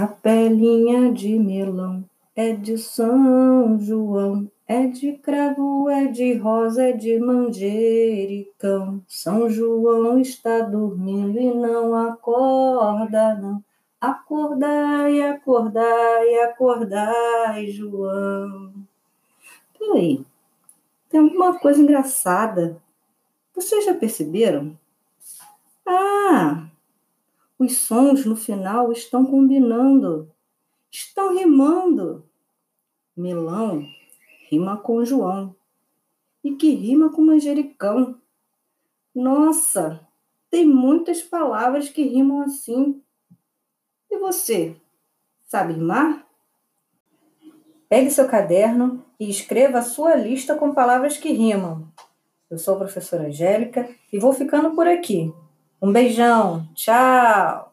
Capelinha de melão é de São João, é de cravo, é de rosa, é de manjericão. São João está dormindo e não acorda, não. Acordai, acordai, acordai, João. Peraí, tem alguma coisa engraçada. Vocês já perceberam? Ah, os sons no final estão combinando, estão rimando. Melão rima com João e que rima com manjericão. Nossa, tem muitas palavras que rimam assim. E você, sabe rimar? Pegue seu caderno e escreva a sua lista com palavras que rimam. Eu sou a professora Angélica e vou ficando por aqui. Um beijão, tchau!